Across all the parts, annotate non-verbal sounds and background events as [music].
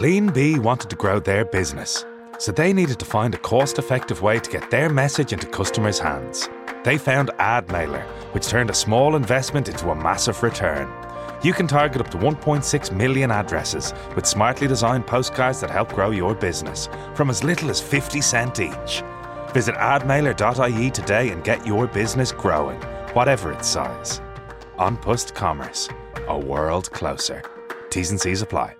Clean Bee wanted to grow their business, so they needed to find a cost effective way to get their message into customers' hands. They found AdMailer, which turned a small investment into a massive return. You can target up to 1.6 million addresses with smartly designed postcards that help grow your business from as little as 50 cent each. Visit admailer.ie today and get your business growing, whatever its size. On Post Commerce, a world closer. T's and C's apply.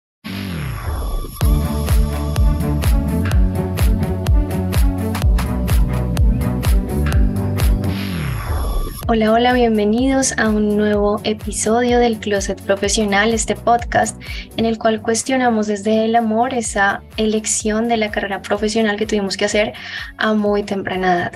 Hola, hola, bienvenidos a un nuevo episodio del Closet Profesional, este podcast en el cual cuestionamos desde el amor esa elección de la carrera profesional que tuvimos que hacer a muy temprana edad.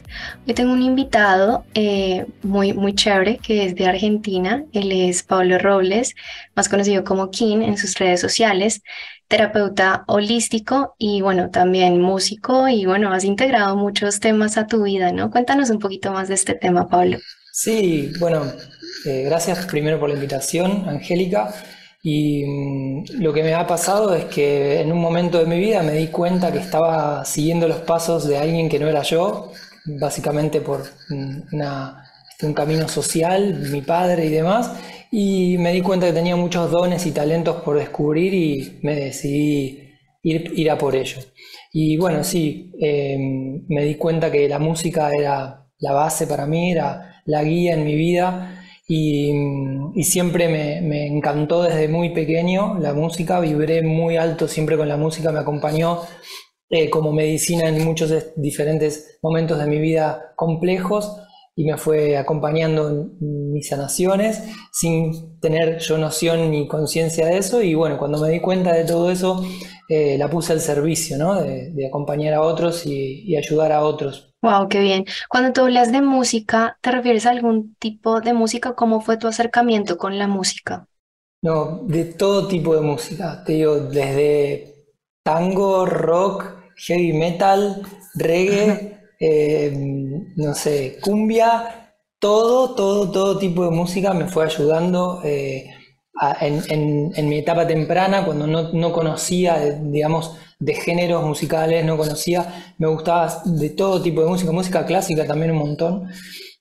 Hoy tengo un invitado eh, muy, muy chévere que es de Argentina, él es Pablo Robles, más conocido como King en sus redes sociales terapeuta holístico y bueno, también músico y bueno, has integrado muchos temas a tu vida, ¿no? Cuéntanos un poquito más de este tema, Pablo. Sí, bueno, eh, gracias primero por la invitación, Angélica. Y mm, lo que me ha pasado es que en un momento de mi vida me di cuenta que estaba siguiendo los pasos de alguien que no era yo, básicamente por mm, un camino social, mi padre y demás. Y me di cuenta que tenía muchos dones y talentos por descubrir y me decidí ir, ir a por ello. Y bueno, sí, eh, me di cuenta que la música era la base para mí, era la guía en mi vida y, siempre me, encantó desde muy pequeño la música, vibré muy alto siempre con la música, me acompañó eh, como medicina en muchos diferentes momentos de mi vida complejos y me fue acompañando en mis sanaciones sin tener yo noción ni conciencia de eso y bueno, cuando me di cuenta de todo eso eh, la puse al servicio, ¿no? de, acompañar a otros y ayudar a otros. Wow, qué bien. Cuando tú hablas de música, ¿te refieres a algún tipo de música? ¿Cómo fue tu acercamiento con la música? No, de todo tipo de música. Te digo, desde tango, rock, heavy metal, reggae, [laughs] eh, no sé, cumbia, todo, todo, todo tipo de música me fue ayudando eh, en, mi etapa temprana, cuando no, no conocía, digamos, de géneros musicales, no conocía, me gustaba de todo tipo de música, música clásica también un montón.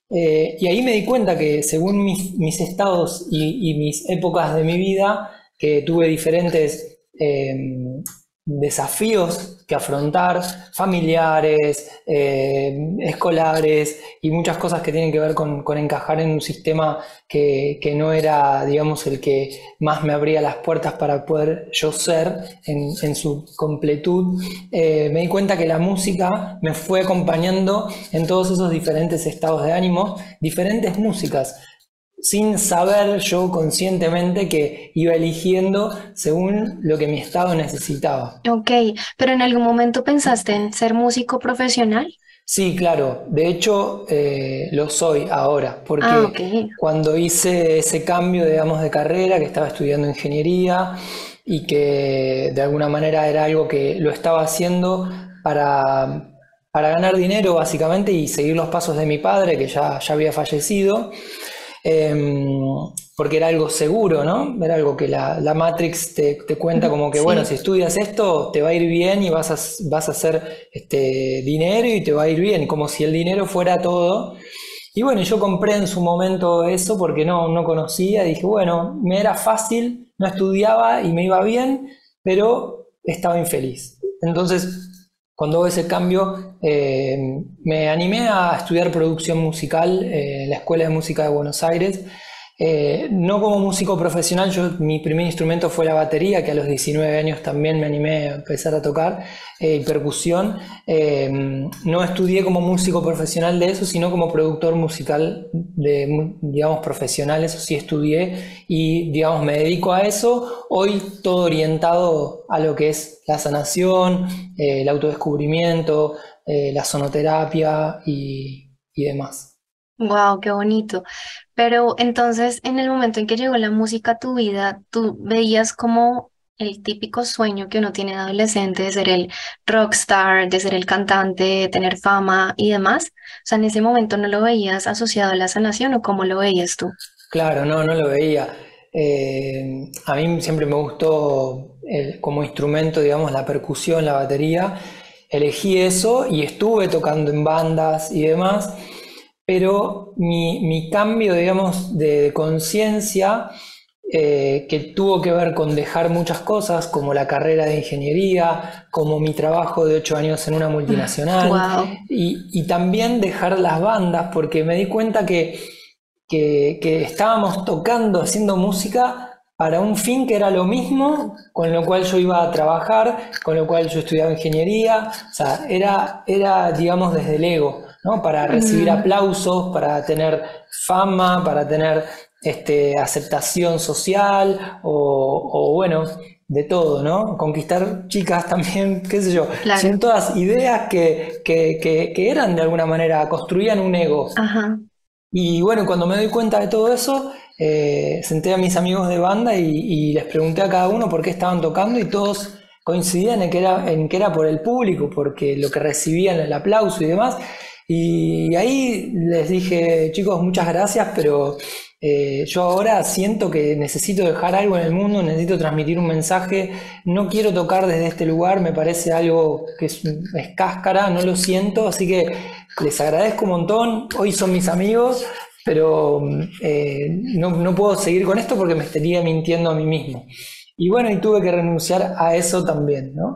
Eh, y ahí me di cuenta que según mis, estados y, mis épocas de mi vida, que tuve diferentes eh, desafíos que afrontar, familiares, eh, escolares y muchas cosas que tienen que ver con, encajar en un sistema que, no era, digamos, el que más me abría las puertas para poder yo ser en, su completud. Eh, me di cuenta que la música me fue acompañando en todos esos diferentes estados de ánimo, diferentes músicas sin saber yo conscientemente que iba eligiendo según lo que mi estado necesitaba. Ok, pero en algún momento pensaste en ser músico profesional? Sí, claro. De hecho, eh, lo soy ahora, porque ah, cuando hice ese cambio, digamos, de carrera, que estaba estudiando ingeniería y que de alguna manera era algo que lo estaba haciendo para, para ganar dinero, básicamente, y seguir los pasos de mi padre, que ya, ya había fallecido, Em, porque era algo seguro, ¿no? Era algo que la, Matrix te, cuenta como que, bueno, si estudias esto, te va a ir bien y vas a, vas a hacer este, dinero y te va a ir bien, como si el dinero fuera todo. Y bueno, yo compré en su momento eso porque no, no conocía, dije, bueno, me era fácil, no estudiaba y me iba bien, pero estaba infeliz. Entonces cuando hubo ese cambio, eh, me animé a estudiar producción musical eh, en la Escuela de Música de Buenos Aires eh, no como músico profesional, yo mi primer instrumento fue la batería, que a los 19 años también me animé a empezar a tocar, eh, y percusión. Eh, no estudié como músico profesional de eso, sino como productor musical de, digamos, profesional, eso sí estudié y, digamos, me dedico a eso. Hoy todo orientado a lo que es la sanación, el autodescubrimiento, la sonoterapia y demás. Wow, qué bonito. Pero entonces, en el momento en que llegó la música a tu vida, ¿tú veías como el típico sueño que uno tiene de adolescente de ser el rockstar, de ser el cantante, de tener fama y demás. O sea, en ese momento no lo veías asociado a la sanación o cómo lo veías tú. Claro, no, no lo veía. Eh, a mí siempre me gustó como instrumento, digamos, la percusión, la batería. Elegí eso y estuve tocando en bandas y demás, pero mi, cambio, digamos, de conciencia eh, que tuvo que ver con dejar muchas cosas, como la carrera de ingeniería, como mi trabajo de ocho años en una multinacional, y, también dejar las bandas, porque me di cuenta que, que, estábamos tocando, haciendo música para un fin que era lo mismo, con lo cual yo iba a trabajar, con lo cual yo estudiaba ingeniería, o sea, era, era digamos, desde el ego. ¿No? para recibir aplausos, para tener fama, para tener este, aceptación social o, bueno, de todo, ¿no? Conquistar chicas también, [laughs] qué sé yo. Son todas ideas que, eran de alguna manera, construían un ego. Y bueno, cuando me doy cuenta de todo eso, eh, senté a mis amigos de banda y, les pregunté a cada uno por qué estaban tocando y todos coincidían en que era, en que era por el público, porque lo que recibían, el aplauso y demás. Y ahí les dije, chicos, muchas gracias, pero eh, yo ahora siento que necesito dejar algo en el mundo, necesito transmitir un mensaje, no quiero tocar desde este lugar, me parece algo que es, cáscara, no lo siento, así que les agradezco un montón, hoy son mis amigos, pero eh, no, puedo seguir con esto porque me estaría mintiendo a mí mismo. Y bueno, y tuve que renunciar a eso también, ¿no?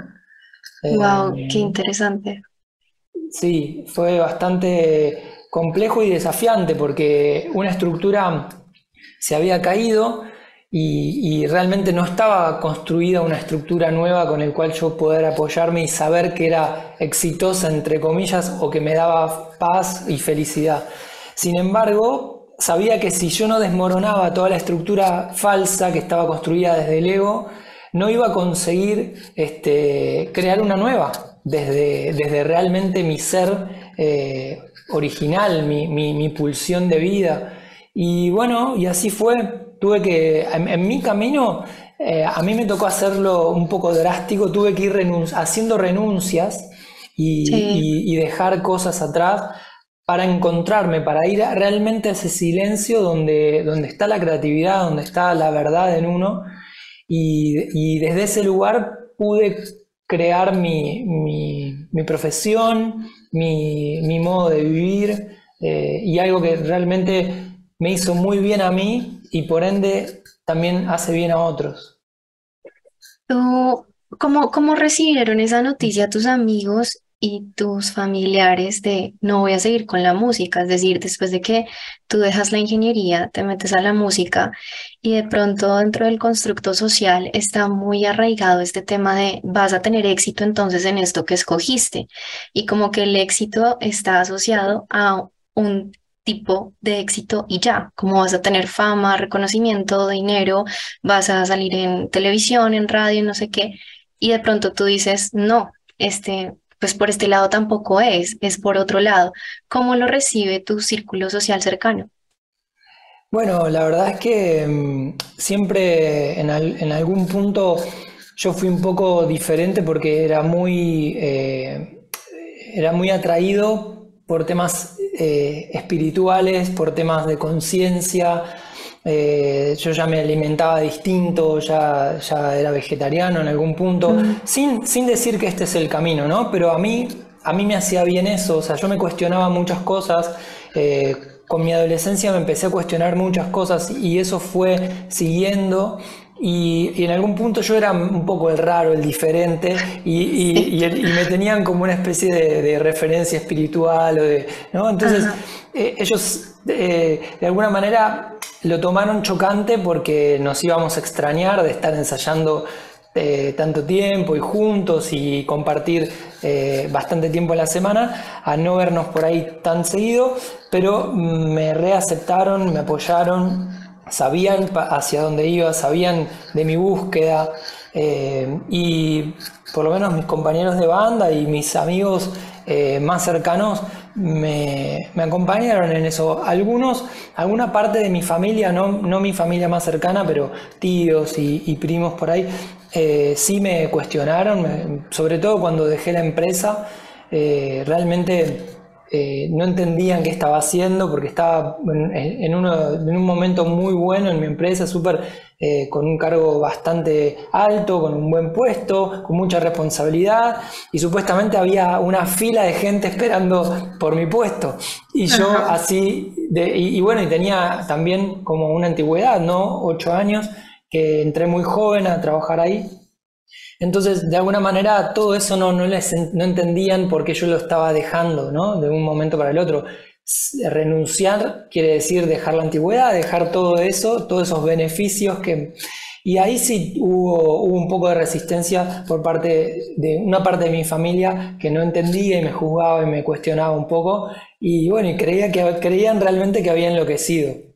Wow, qué eh, interesante. Sí, fue bastante complejo y desafiante porque una estructura se había caído y, realmente no estaba construida una estructura nueva con el cual yo poder apoyarme y saber que era exitosa, entre comillas, o que me daba paz y felicidad. Sin embargo, sabía que si yo no desmoronaba toda la estructura falsa que estaba construida desde el ego, no iba a conseguir este, crear una nueva desde, desde realmente mi ser eh, original, mi, pulsión de vida. Y bueno, y así fue. Tuve que, en, mi camino, eh, a mí me tocó hacerlo un poco drástico, tuve que ir haciendo renuncias y, dejar cosas atrás para encontrarme, para ir realmente a ese silencio donde, donde está la creatividad, donde está la verdad en uno. Y, desde ese lugar pude crear mi, mi profesión, mi, modo de vivir eh, y algo que realmente me hizo muy bien a mí y por ende también hace bien a otros. ¿Tú, cómo, cómo recibieron esa noticia tus amigos y tus familiares de no voy a seguir con la música, es decir, después de que tú dejas la ingeniería, te metes a la música y de pronto dentro del constructo social está muy arraigado este tema de vas a tener éxito entonces en esto que escogiste y como que el éxito está asociado a un tipo de éxito y ya, como vas a tener fama, reconocimiento, dinero, vas a salir en televisión, en radio, no sé qué, y de pronto tú dices, no, este, pues por este lado tampoco es, es por otro lado. ¿Cómo lo recibe tu círculo social cercano? Bueno, la verdad es que mm, siempre en, algún punto yo fui un poco diferente porque era muy, eh, era muy atraído por temas eh, espirituales, por temas de conciencia, eh, yo ya me alimentaba distinto, ya, ya era vegetariano en algún punto, mm. sin, sin decir que este es el camino, ¿no? Pero a mí, a mí me hacía bien eso, o sea, yo me cuestionaba muchas cosas. Eh, con mi adolescencia me empecé a cuestionar muchas cosas y eso fue siguiendo y, en algún punto yo era un poco el raro, el diferente, y, me tenían como una especie de, referencia espiritual. O de, ¿no? Entonces, eh, ellos de alguna manera lo tomaron chocante porque nos íbamos a extrañar de estar ensayando eh, tanto tiempo y juntos y compartir eh, bastante tiempo a la semana, a no vernos por ahí tan seguido, pero me reaceptaron, me apoyaron, sabían hacia dónde iba, sabían de mi búsqueda eh, y por lo menos mis compañeros de banda y mis amigos más cercanos me, acompañaron en eso. Algunos, alguna parte de mi familia, no, no mi familia más cercana, pero tíos y, primos por ahí, eh, sí me cuestionaron, sobre todo cuando dejé la empresa. Eh, realmente eh, no entendían qué estaba haciendo porque estaba en, un momento muy bueno en mi empresa, súper eh, con un cargo bastante alto, con un buen puesto, con mucha responsabilidad y supuestamente había una fila de gente esperando por mi puesto. Y yo así, y, bueno, y tenía también como una antigüedad, ¿no? Ocho años, que entré muy joven a trabajar ahí. Entonces, de alguna manera, todo eso no, no, les, no entendían por qué yo lo estaba dejando, ¿no? De un momento para el otro. Renunciar quiere decir dejar la antigüedad, dejar todo eso, todos esos beneficios que... Y ahí sí hubo, un poco de resistencia por parte de una parte de mi familia que no entendía y me juzgaba y me cuestionaba un poco. Y bueno, y creía que, creían realmente que había enloquecido.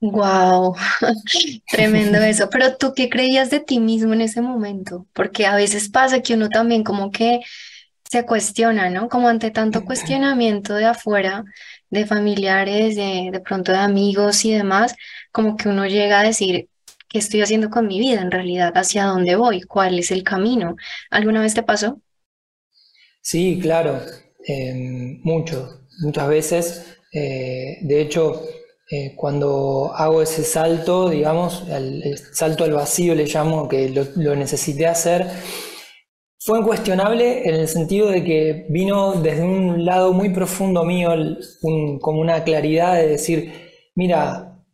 Wow, [laughs] tremendo eso. Pero tú qué creías de ti mismo en ese momento? Porque a veces pasa que uno también como que se cuestiona, ¿no? Como ante tanto cuestionamiento de afuera, de familiares, de, de pronto de amigos y demás, como que uno llega a decir, ¿qué estoy haciendo con mi vida en realidad? ¿Hacia dónde voy? ¿Cuál es el camino? ¿Alguna vez te pasó? Sí, claro, eh, mucho, muchas veces. Eh, de hecho, eh, cuando hago ese salto, digamos, el, salto al vacío le llamo, que lo, necesité hacer, fue incuestionable en el sentido de que vino desde un lado muy profundo mío, como una claridad de decir, mira,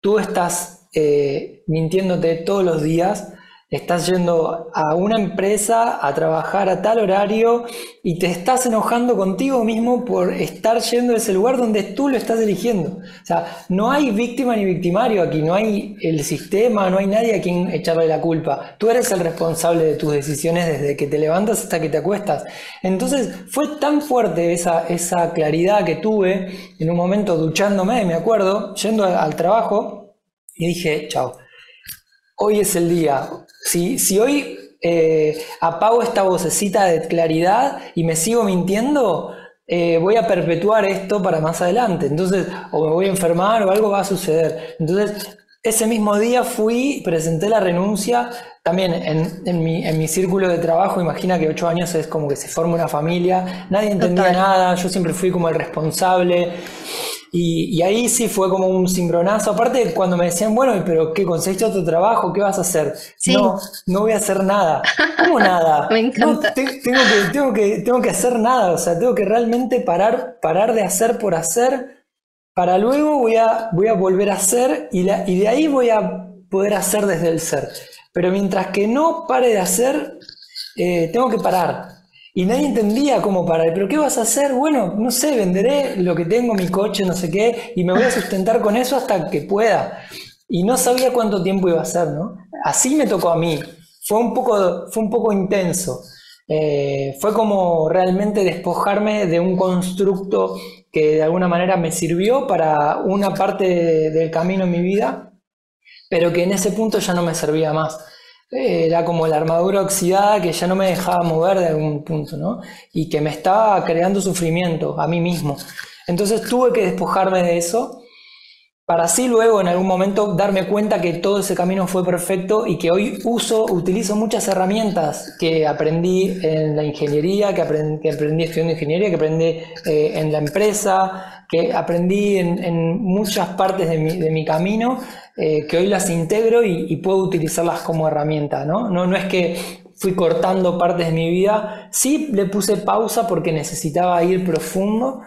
tú estás eh, mintiéndote todos los días, estás yendo a una empresa a trabajar a tal horario y te estás enojando contigo mismo por estar yendo a ese lugar donde tú lo estás eligiendo. O sea, no hay víctima ni victimario aquí, no hay el sistema, no hay nadie a quien echarle la culpa. Tú eres el responsable de tus decisiones desde que te levantas hasta que te acuestas. Entonces fue tan fuerte esa, esa claridad que tuve en un momento duchándome, me acuerdo, yendo al trabajo y dije, chao hoy es el día. Si, si hoy eh, apago esta vocecita de claridad y me sigo mintiendo, eh, voy a perpetuar esto para más adelante. Entonces, o me voy a enfermar o algo va a suceder. Entonces, ese mismo día fui, presenté la renuncia, también en, mi, en mi círculo de trabajo, imagina que ocho años es como que se forma una familia, nadie entendía nada, yo siempre fui como el responsable. Y, ahí sí fue como un cimbronazo. Aparte, cuando me decían, bueno, pero ¿qué conseguiste otro trabajo? ¿Qué vas a hacer? No, no voy a hacer nada. ¿Cómo nada? [laughs] me encanta. tengo, que, tengo, que, tengo que hacer nada. O sea, tengo que realmente parar, parar de hacer por hacer. Para luego voy a, voy a volver a hacer y, y de ahí voy a poder hacer desde el ser. Pero mientras que no pare de hacer, eh, tengo que parar. Y nadie entendía cómo parar. ¿Pero qué vas a hacer? Bueno, no sé, venderé lo que tengo, mi coche, no sé qué, y me voy a sustentar con eso hasta que pueda. Y no sabía cuánto tiempo iba a ser, ¿no? Así me tocó a mí. Fue un poco, fue un poco intenso. Eh, fue como realmente despojarme de un constructo que de alguna manera me sirvió para una parte del camino en mi vida, pero que en ese punto ya no me servía más era como la armadura oxidada que ya no me dejaba mover de algún punto, ¿no? Y que me estaba creando sufrimiento a mí mismo. Entonces tuve que despojarme de eso para así luego en algún momento darme cuenta que todo ese camino fue perfecto y que hoy uso, utilizo muchas herramientas que aprendí en la ingeniería, que aprendí, que aprendí estudiando ingeniería, que aprendí eh, en la empresa, que aprendí en, muchas partes de mi, de mi camino eh, que hoy las integro y, puedo utilizarlas como herramienta, ¿no? ¿no? No es que fui cortando partes de mi vida, sí le puse pausa porque necesitaba ir profundo,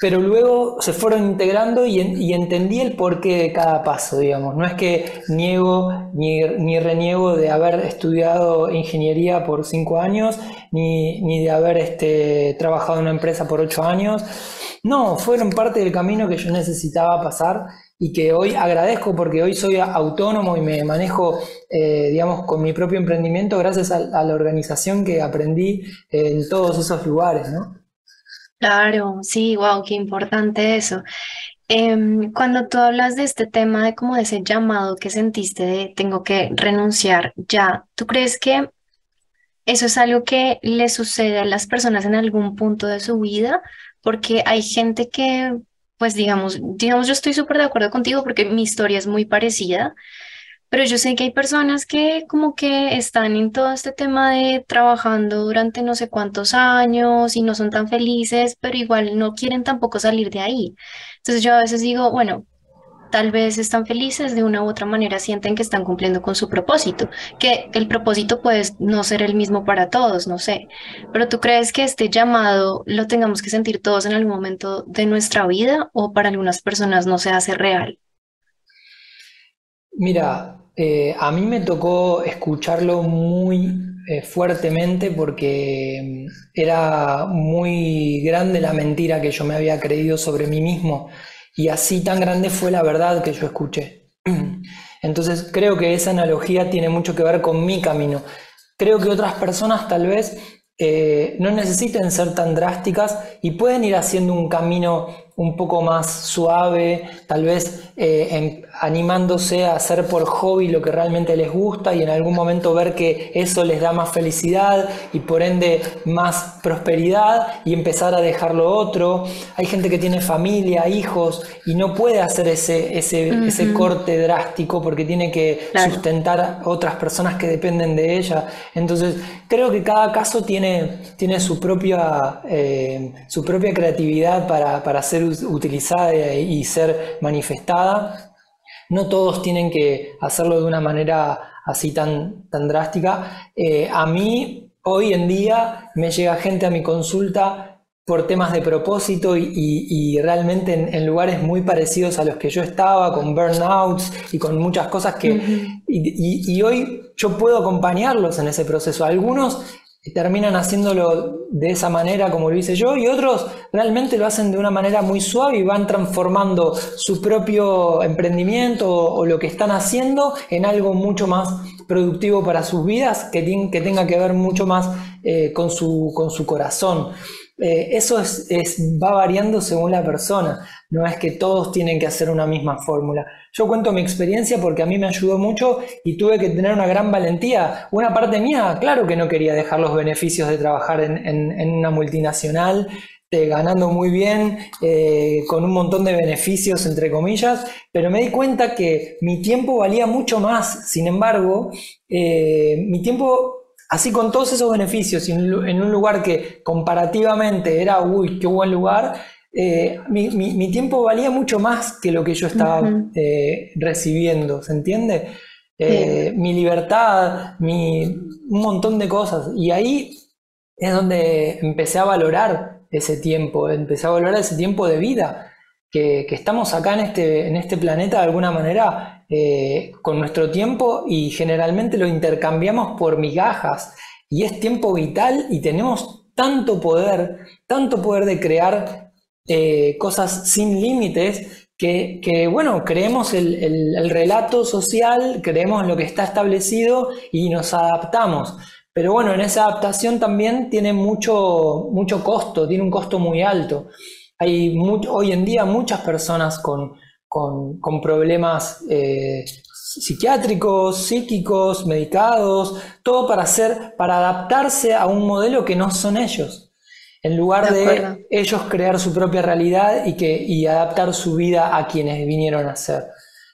pero luego se fueron integrando y, entendí el porqué de cada paso, digamos. No es que niego ni, ni reniego de haber estudiado ingeniería por cinco años, ni, ni de haber este, trabajado en una empresa por ocho años. No, fueron parte del camino que yo necesitaba pasar y que hoy agradezco porque hoy soy autónomo y me manejo, eh, digamos, con mi propio emprendimiento gracias a, la organización que aprendí en todos esos lugares, ¿no? Claro, sí, wow, qué importante eso. Em, cuando tú hablas de este tema de como de ese llamado que sentiste de tengo que renunciar ya, ¿tú crees que eso es algo que le sucede a las personas en algún punto de su vida porque hay gente que, pues digamos, digamos, yo estoy súper de acuerdo contigo porque mi historia es muy parecida, pero yo sé que hay personas que como que están en todo este tema de trabajando durante no sé cuántos años y no son tan felices, pero igual no quieren tampoco salir de ahí. Entonces yo a veces digo, bueno, tal vez están felices de una u otra manera, sienten que están cumpliendo con su propósito, que el propósito puede no ser el mismo para todos, no sé, pero tú crees que este llamado lo tengamos que sentir todos en algún momento de nuestra vida o para algunas personas no se hace real? Mira, eh, a mí me tocó escucharlo muy eh, fuertemente porque mm, era muy grande la mentira que yo me había creído sobre mí mismo y así tan grande fue la verdad que yo escuché. [clears throat] Entonces creo que esa analogía tiene mucho que ver con mi camino. Creo que otras personas tal vez eh, no necesiten ser tan drásticas y pueden ir haciendo un camino un poco más suave, tal vez eh, animándose a hacer por hobby lo que realmente les gusta y en algún momento ver que eso les da más felicidad y por ende más prosperidad y empezar a dejar lo otro. Hay gente que tiene familia, hijos y no puede hacer ese, ese, corte drástico porque tiene que sustentar a otras personas que dependen de ella. Entonces creo que cada caso tiene, tiene su, propia, eh, su propia creatividad para, para hacer utilizada y ser manifestada. No todos tienen que hacerlo de una manera así tan, tan drástica. Eh, a mí, hoy en día, me llega gente a mi consulta por temas de propósito y, realmente en, lugares muy parecidos a los que yo estaba, con burnouts y con muchas cosas que... y, y, hoy yo puedo acompañarlos en ese proceso. Algunos terminan haciéndolo de esa manera como lo hice yo y otros realmente lo hacen de una manera muy suave y van transformando su propio emprendimiento o, lo que están haciendo en algo mucho más productivo para sus vidas que, que tenga que ver mucho más eh, con, su, con su corazón. Eh, eso es, va variando según la persona, no es que todos tienen que hacer una misma fórmula. Yo cuento mi experiencia porque a mí me ayudó mucho y tuve que tener una gran valentía. Una parte mía, claro que no quería dejar los beneficios de trabajar en, una multinacional, eh, ganando muy bien, eh, con un montón de beneficios, entre comillas, pero me di cuenta que mi tiempo valía mucho más. Sin embargo, mi tiempo Así con todos esos beneficios en un lugar que comparativamente era, uy, qué buen lugar, eh, mi, tiempo valía mucho más que lo que yo estaba eh, recibiendo, ¿se entiende? Eh, mi libertad, mi, un montón de cosas. Y ahí es donde empecé a valorar ese tiempo, empecé a valorar ese tiempo de vida, que, estamos acá en este, en este planeta de alguna manera eh, con nuestro tiempo y generalmente lo intercambiamos por migajas y es tiempo vital y tenemos tanto poder, tanto poder de crear eh, cosas sin límites que, bueno, creemos el, relato social, creemos lo que está establecido y nos adaptamos. Pero bueno, en esa adaptación también tiene mucho, mucho costo, tiene un costo muy alto. Hay hoy en día muchas personas con, con, problemas eh, psiquiátricos, psíquicos, medicados, todo para hacer, para adaptarse a un modelo que no son ellos. En lugar de, ellos crear su propia realidad y, que, y adaptar su vida a quienes vinieron a ser.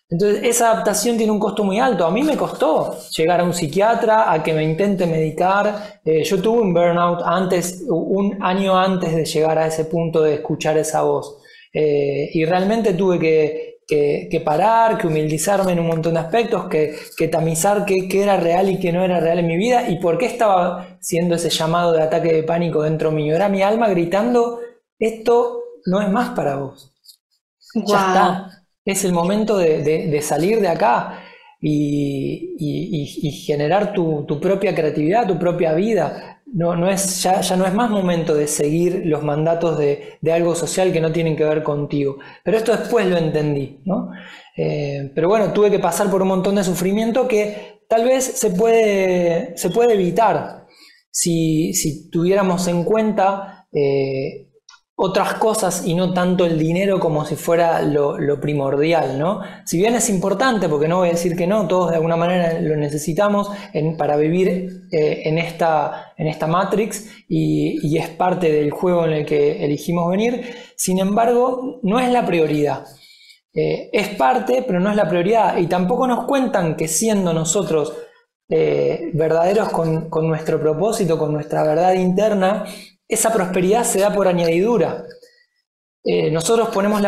Entonces, esa adaptación tiene un costo muy alto. A mí me costó llegar a un psiquiatra, a que me intente medicar. Eh, yo tuve un burnout antes, un año antes de llegar a ese punto de escuchar esa voz. Eh, y realmente tuve que, parar, que humildizarme en un montón de aspectos, que, tamizar qué, era real y qué no era real en mi vida y por qué estaba siendo ese llamado de ataque de pánico dentro mío. Era mi alma gritando, esto no es más para vos. Ya está. Es el momento de, salir de acá y, generar tu, tu, propia creatividad, tu propia vida, no, no es, ya, ya, no es más momento de seguir los mandatos de, algo social que no tienen que ver contigo. Pero esto después lo entendí, ¿no? Eh, pero bueno, tuve que pasar por un montón de sufrimiento que tal vez se puede, se puede evitar si, si tuviéramos en cuenta eh, otras cosas y no tanto el dinero como si fuera lo, primordial, ¿no? Si bien es importante, porque no voy a decir que no, todos de alguna manera lo necesitamos para vivir eh, en, esta, en esta Matrix y, es parte del juego en el que elegimos venir, sin embargo, no es la prioridad. Eh, es parte, pero no es la prioridad. Y tampoco nos cuentan que siendo nosotros eh, verdaderos con, con nuestro propósito, con nuestra verdad interna, esa prosperidad se da por añadidura. Eh, nosotros ponemos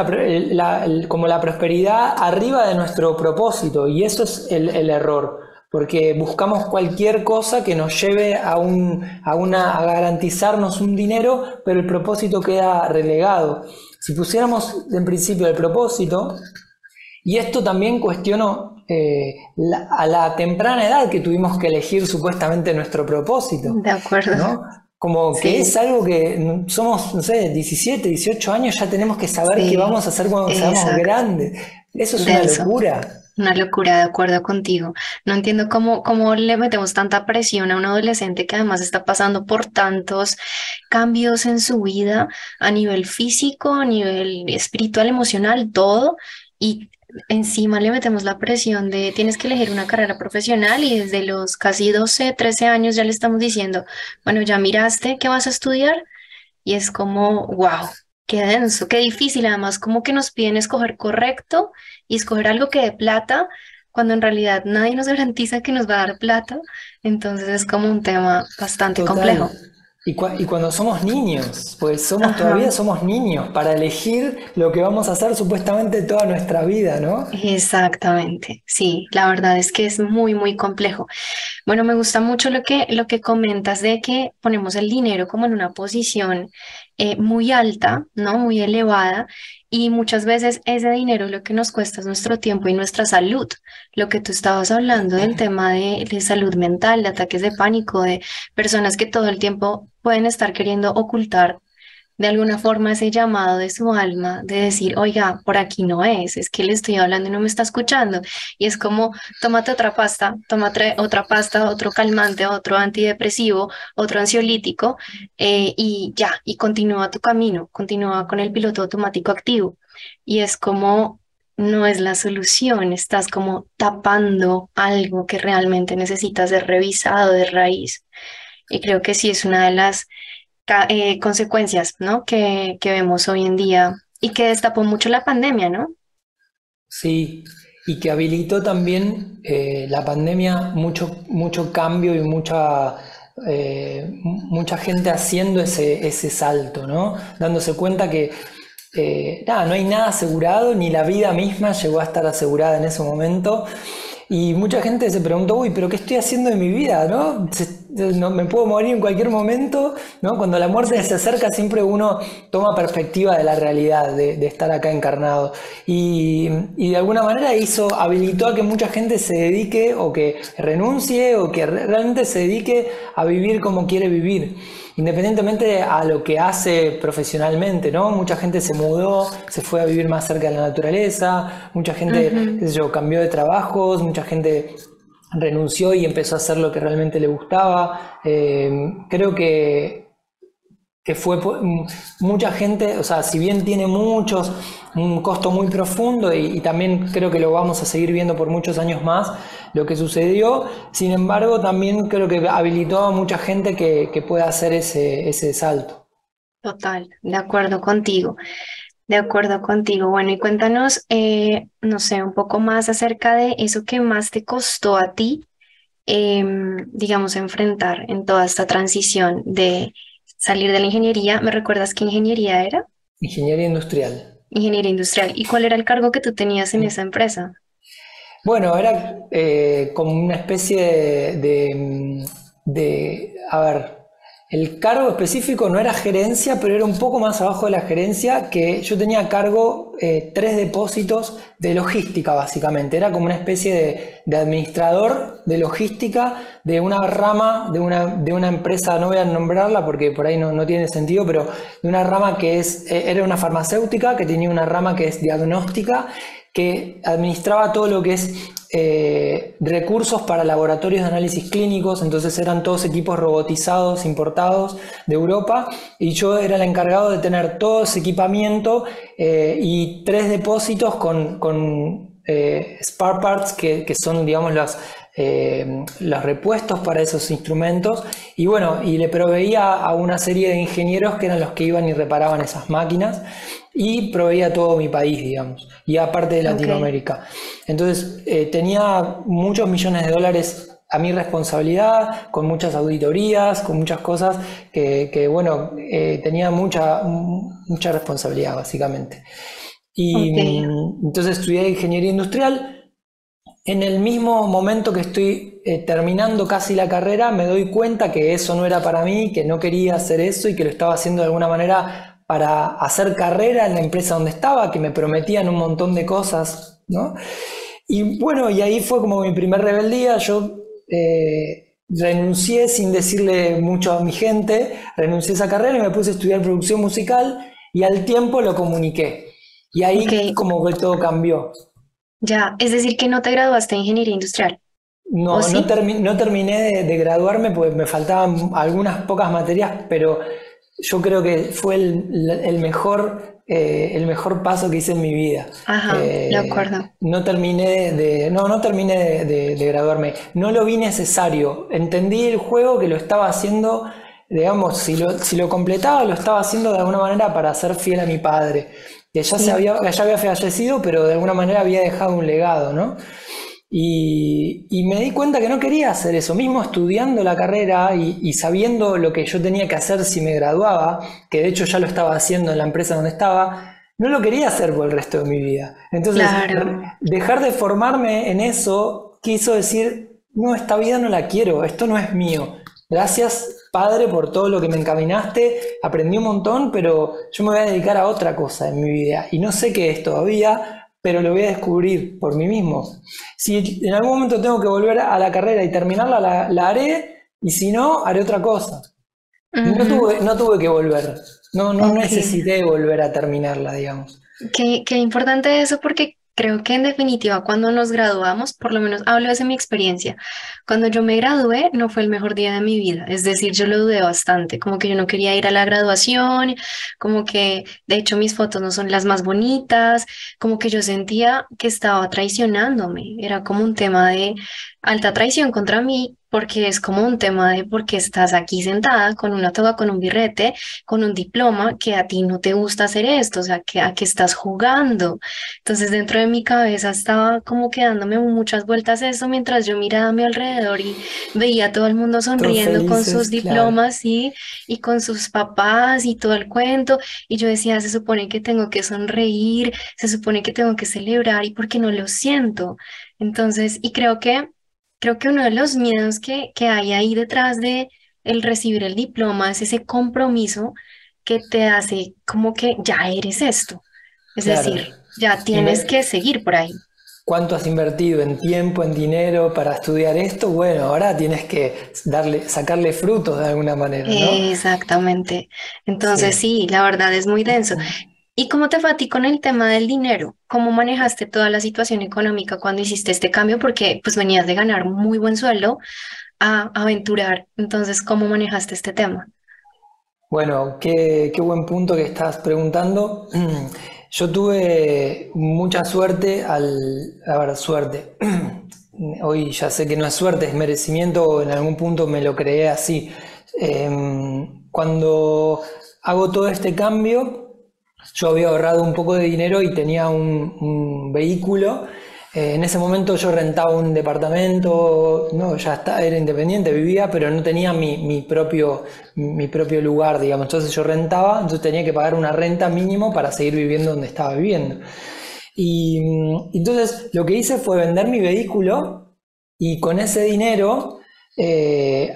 como la prosperidad arriba de nuestro propósito y eso es el, error, porque buscamos cualquier cosa que nos lleve a, un, a, una, a garantizarnos un dinero, pero el propósito queda relegado. Si pusiéramos en principio el propósito, y esto también cuestiono eh, a la temprana edad que tuvimos que elegir supuestamente nuestro propósito. De acuerdo. ¿no? Como que es algo que somos, no sé, 17, 18 años, ya tenemos que saber qué vamos a hacer cuando seamos grandes. Eso es una locura. Una locura, de acuerdo contigo. No entiendo cómo, cómo le metemos tanta presión a un adolescente que además está pasando por tantos cambios en su vida a nivel físico, a nivel espiritual, emocional, todo. Y encima le metemos la presión de tienes que elegir una carrera profesional y desde los casi 12, 13 años ya le estamos diciendo, bueno, ya miraste qué vas a estudiar y es como, wow, qué denso, qué difícil, además como que nos piden escoger correcto y escoger algo que dé plata cuando en realidad nadie nos garantiza que nos va a dar plata, entonces es como un tema bastante complejo. Y, cuando somos niños, pues somos todavía somos niños para elegir lo que vamos a hacer supuestamente toda nuestra vida, ¿no? Exactamente, sí, la verdad es que es muy, muy complejo. Bueno, me gusta mucho lo que, lo que comentas de que ponemos el dinero como en una posición eh, muy alta, ¿no? Muy elevada y muchas veces ese dinero lo que nos cuesta es nuestro tiempo y nuestra salud. Lo que tú estabas hablando del tema de, de, salud mental, de ataques de pánico, de personas que todo el tiempo pueden estar queriendo ocultar de alguna forma ese llamado de su alma de decir, oiga, por aquí no es, es que le estoy hablando y no me está escuchando. Y es como, tómate otra pasta, tómate otra pasta, otro calmante, otro antidepresivo, otro ansiolítico eh, y ya, y continúa tu camino, continúa con el piloto automático activo. Y es como, no es la solución, estás como tapando algo que realmente necesita ser revisado de raíz. Y creo que sí es una de las eh, consecuencias ¿no? que, vemos hoy en día y que destapó mucho la pandemia, ¿no? Sí, y que habilitó también eh, la pandemia mucho, mucho cambio y mucha, eh, mucha gente haciendo ese, ese salto, ¿no? Dándose cuenta que nada, no hay nada asegurado, ni la vida misma llegó a estar asegurada en ese momento. Y mucha gente se preguntó, uy, pero ¿qué estoy haciendo en mi vida? ¿no? No, me puedo morir en cualquier momento, ¿no? Cuando la muerte se acerca siempre uno toma perspectiva de la realidad, de, estar acá encarnado. Y, de alguna manera hizo, habilitó a que mucha gente se dedique o que renuncie o que realmente se dedique a vivir como quiere vivir independientemente a lo que hace profesionalmente, ¿no? Mucha gente se mudó, se fue a vivir más cerca de la naturaleza, mucha gente, yo, cambió de trabajos, mucha gente renunció y empezó a hacer lo que realmente le gustaba. Eh, creo que, que fue mucha gente, o sea, si bien tiene muchos, un costo muy profundo y, también creo que lo vamos a seguir viendo por muchos años más, lo que sucedió, sin embargo, también creo que habilitó a mucha gente que, que pueda hacer ese, ese salto. Total, de acuerdo contigo. De acuerdo contigo. Bueno, y cuéntanos, eh, no sé, un poco más acerca de eso que más te costó a ti, em, digamos, enfrentar en toda esta transición de salir de la ingeniería. ¿Me recuerdas qué ingeniería era? Ingeniería industrial. Ingeniería industrial. ¿Y cuál era el cargo que tú tenías en esa empresa? Bueno, era eh, como una especie de, de, a ver, el cargo específico no era gerencia, pero era un poco más abajo de la gerencia, que yo tenía a cargo eh, tres depósitos de logística, básicamente. Era como una especie de, administrador de logística de una rama, de una, de una, empresa, no voy a nombrarla porque por ahí no, no tiene sentido, pero de una rama que es, eh, era una farmacéutica que tenía una rama que es diagnóstica que administraba todo lo que es eh, recursos para laboratorios de análisis clínicos, entonces eran todos equipos robotizados, importados de Europa, y yo era el encargado de tener todo ese equipamiento eh, y tres depósitos con, con eh, spare parts, que, son, digamos, los, los repuestos para esos instrumentos, y bueno, y le proveía a una serie de ingenieros que eran los que iban y reparaban esas máquinas y proveía todo mi país, digamos, y aparte de Latinoamérica. Entonces eh, tenía muchos millones de dólares a mi responsabilidad, con muchas auditorías, con muchas cosas que, bueno, eh, tenía mucha, mucha responsabilidad, básicamente. Y entonces estudié ingeniería industrial. En el mismo momento que estoy eh, terminando casi la carrera, me doy cuenta que eso no era para mí, que no quería hacer eso y que lo estaba haciendo de alguna manera para hacer carrera en la empresa donde estaba, que me prometían un montón de cosas, ¿no? Y bueno, y ahí fue como mi primer rebeldía, yo eh, renuncié sin decirle mucho a mi gente, renuncié a esa carrera y me puse a estudiar producción musical y al tiempo lo comuniqué. Y ahí como que todo cambió. Ya, es decir, que no te graduaste en ingeniería industrial. No, no, no, terminé de, de, graduarme, pues me faltaban algunas pocas materias, pero yo creo que fue el, mejor, eh, el mejor paso que hice en mi vida. Ajá, de eh, acuerdo. No terminé de, no, no terminé de, graduarme. No lo vi necesario. Entendí el juego que lo estaba haciendo, digamos, si lo, si lo completaba, lo estaba haciendo de alguna manera para ser fiel a mi padre. Que ya, se había, ya había fallecido, pero de alguna manera había dejado un legado, ¿no? Y, me di cuenta que no quería hacer eso, mismo estudiando la carrera y, sabiendo lo que yo tenía que hacer si me graduaba, que de hecho ya lo estaba haciendo en la empresa donde estaba, no lo quería hacer por el resto de mi vida. Entonces, dejar de formarme en eso quiso decir, no, esta vida no la quiero, esto no es mío. Gracias, Padre, por todo lo que me encaminaste, aprendí un montón, pero yo me voy a dedicar a otra cosa en mi vida y no sé qué es todavía, pero lo voy a descubrir por mí mismo. Si en algún momento tengo que volver a la carrera y terminarla, la, haré, y si no, haré otra cosa. no, tuve, que volver, no, no necesité volver a terminarla, digamos. Qué, qué importante eso porque Creo que en definitiva, cuando nos graduamos, por lo menos hablo de mi experiencia, cuando yo me gradué no fue el mejor día de mi vida, es decir, yo lo dudé bastante, como que yo no quería ir a la graduación, como que de hecho mis fotos no son las más bonitas, como que yo sentía que estaba traicionándome, era como un tema de alta traición contra mí porque es como un tema de por qué estás aquí sentada con una toga, con un birrete, con un diploma, que a ti no te gusta hacer esto, o sea, que a qué estás jugando. Entonces dentro de mi cabeza estaba como quedándome muchas vueltas eso mientras yo miraba a mi alrededor y veía a todo el mundo sonriendo con sus diplomas y, y con sus papás y todo el cuento. Y yo decía, se supone que tengo que sonreír, se supone que tengo que celebrar y porque no lo siento. Entonces, y creo que Creo que uno de los miedos que, que hay ahí detrás de el recibir el diploma es ese compromiso que te hace como que ya eres esto. Es decir, ya tienes que seguir por ahí. ¿Cuánto has invertido en tiempo, en dinero para estudiar esto? Bueno, ahora tienes que darle, sacarle frutos de alguna manera. Exactamente. Entonces sí, la verdad es muy denso. ¿Y cómo te fue a con el tema del dinero? ¿Cómo manejaste toda la situación económica cuando hiciste este cambio? Porque pues venías de ganar muy buen sueldo a aventurar. Entonces, ¿cómo manejaste este tema? Bueno, qué, buen punto que estás preguntando. [clears throat] Yo tuve mucha suerte al... A ver, suerte. [clears throat] Hoy ya sé que no es suerte, es merecimiento, en algún punto me lo creé así. Em, cuando hago todo este cambio, yo había ahorrado un poco de dinero y tenía un, vehículo. Eh, en ese momento yo rentaba un departamento, no, ya está, era independiente, vivía, pero no tenía mi, propio, mi propio lugar, digamos. Entonces yo rentaba, entonces tenía que pagar una renta mínimo para seguir viviendo donde estaba viviendo. Y entonces lo que hice fue vender mi vehículo y con ese dinero eh,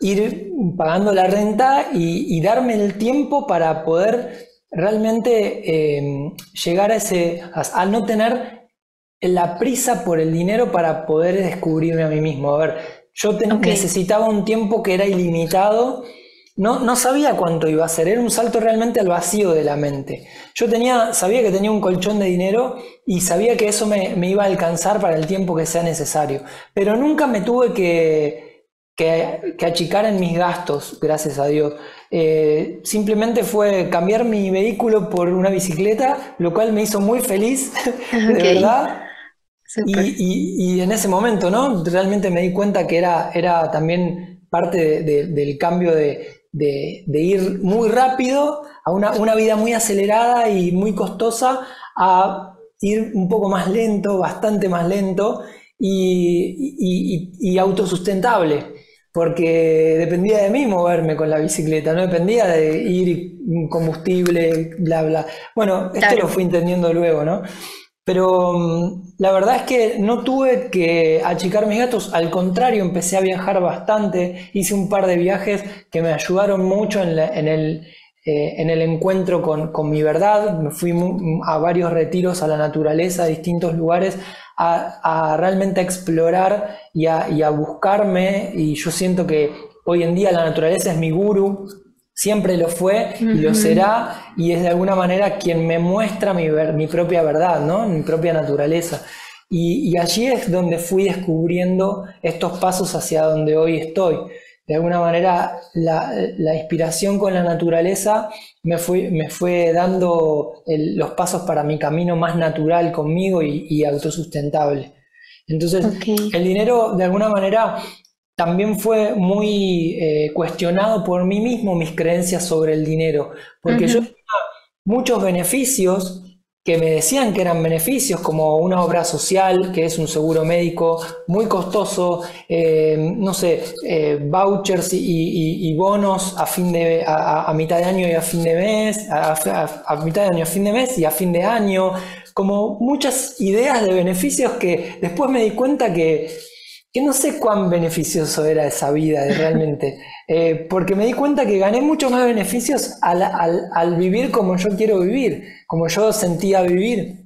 ir pagando la renta y darme el tiempo para poder realmente em, llegar a ese, a, no tener la prisa por el dinero para poder descubrirme a mí mismo. A ver, yo necesitaba un tiempo que era ilimitado no, no sabía cuánto iba a ser, era un salto realmente al vacío de la mente. Yo tenía, sabía que tenía un colchón de dinero y sabía que eso me, iba a alcanzar para el tiempo que sea necesario, pero nunca me tuve que, que, achicar en mis gastos, gracias a Dios. Eh, simplemente fue cambiar mi vehículo por una bicicleta, lo cual me hizo muy feliz, [laughs] de verdad. Y, y, en ese momento, ¿no? Realmente me di cuenta que era, era también parte del cambio de, de, ir muy rápido a una, vida muy acelerada y muy costosa a ir un poco más lento, bastante más lento y, autosustentable, porque dependía de mí moverme con la bicicleta, no dependía de ir combustible, bla, bla. Bueno, esto lo fui entendiendo luego, ¿no? Pero mm, la verdad es que no tuve que achicar mis gatos, al contrario, empecé a viajar bastante, hice un par de viajes que me ayudaron mucho en, el, eh, en el, encuentro con, mi verdad, me fui a varios retiros a la naturaleza, a distintos lugares, a, realmente explorar y a, y a buscarme, y yo siento que hoy en día la naturaleza es mi guru, Siempre lo fue y lo será y es de alguna manera quien me muestra mi, mi propia verdad, ¿no? mi propia naturaleza. Y, allí es donde fui descubriendo estos pasos hacia donde hoy estoy. De alguna manera la, inspiración con la naturaleza me fue, me fue dando los pasos para mi camino más natural conmigo y, autosustentable. Entonces, el dinero de alguna manera también fue muy eh, cuestionado por mí mismo mis creencias sobre el dinero, porque yo tenía muchos beneficios que me decían que eran beneficios, como una obra social, que es un seguro médico muy costoso, eh, no sé, eh, vouchers y, bonos a, fin de, a, mitad de año y a fin de mes, a, mitad de año a fin de mes y a fin de año, como muchas ideas de beneficios que después me di cuenta que que no sé cuán beneficioso era esa vida realmente, [laughs] eh, porque me di cuenta que gané muchos más beneficios al, vivir como yo quiero vivir, como yo sentía vivir,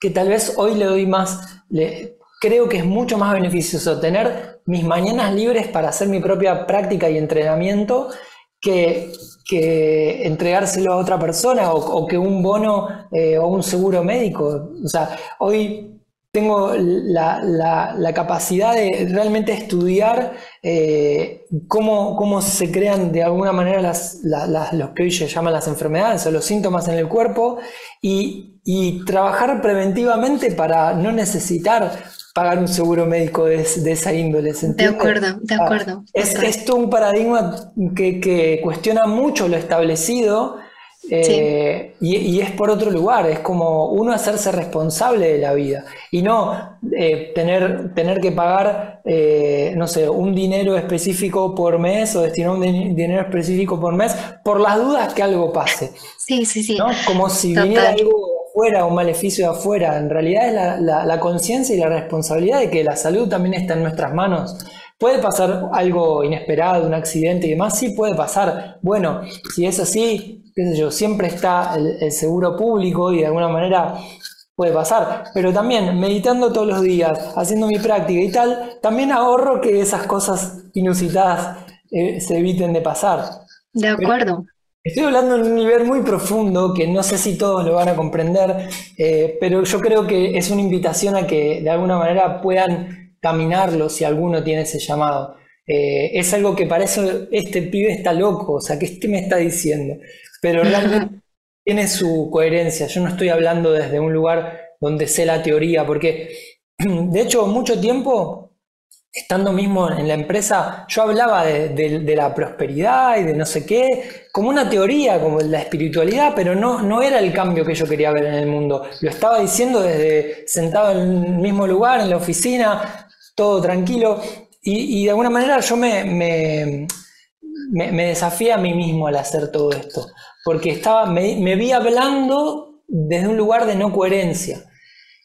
que tal vez hoy le doy más, le, creo que es mucho más beneficioso tener mis mañanas libres para hacer mi propia práctica y entrenamiento que, que entregárselo a otra persona o, que un bono eh, o un seguro médico. O sea, hoy tengo la, capacidad de realmente estudiar eh, cómo, se crean de alguna manera las, los que hoy se llaman las enfermedades o los síntomas en el cuerpo y, trabajar preventivamente para no necesitar pagar un seguro médico de, esa índole. de acuerdo, de acuerdo. Es, esto un paradigma que, que cuestiona mucho lo establecido eh, y, es por otro lugar, es como uno hacerse responsable de la vida y no eh, tener, tener que pagar, eh, no sé, un dinero específico por mes o destinar un dinero específico por mes por las dudas que algo pase. Sí, sí, sí. Como si viniera algo de afuera, un maleficio de afuera. En realidad es la, la conciencia y la responsabilidad de que la salud también está en nuestras manos. Puede pasar algo inesperado, un accidente y demás, sí puede pasar. Bueno, si es así, qué sé yo, siempre está el, seguro público y de alguna manera puede pasar. Pero también meditando todos los días, haciendo mi práctica y tal, también ahorro que esas cosas inusitadas eh, se eviten de pasar. De acuerdo. estoy hablando en un nivel muy profundo que no sé si todos lo van a comprender, eh, pero yo creo que es una invitación a que de alguna manera puedan caminarlo si alguno tiene ese llamado. Eh, es algo que para eso este pibe está loco, o sea, este me está diciendo, pero realmente tiene su coherencia. Yo no estoy hablando desde un lugar donde sé la teoría, porque [clears throat] de hecho mucho tiempo, estando mismo en la empresa, yo hablaba de, la prosperidad y de no sé qué, como una teoría, como la espiritualidad, pero no, no era el cambio que yo quería ver en el mundo. Lo estaba diciendo desde sentado en el mismo lugar, en la oficina, todo tranquilo. Y, de alguna manera yo me, me, me, desafié a mí mismo al hacer todo esto, porque estaba, me, vi hablando desde un lugar de no coherencia.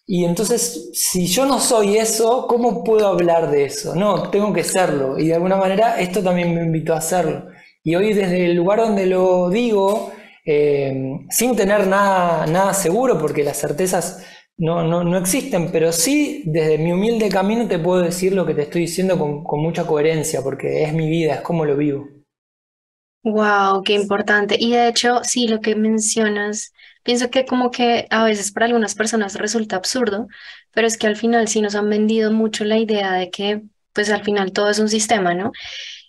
Y entonces, si yo no soy eso, ¿cómo puedo hablar de eso? No, tengo que serlo. Y de alguna manera esto también me invitó a hacerlo. Y hoy desde el lugar donde lo digo, eh, sin tener nada, nada seguro, porque las certezas no, no, no, existen, pero sí desde mi humilde camino te puedo decir lo que te estoy diciendo con, con mucha coherencia, porque es mi vida, es como lo vivo. Wow, qué importante. Y de hecho, sí, lo que mencionas, pienso que como que a veces para algunas personas resulta absurdo, pero es que al final sí nos han vendido mucho la idea de que pues al final todo es un sistema, ¿no?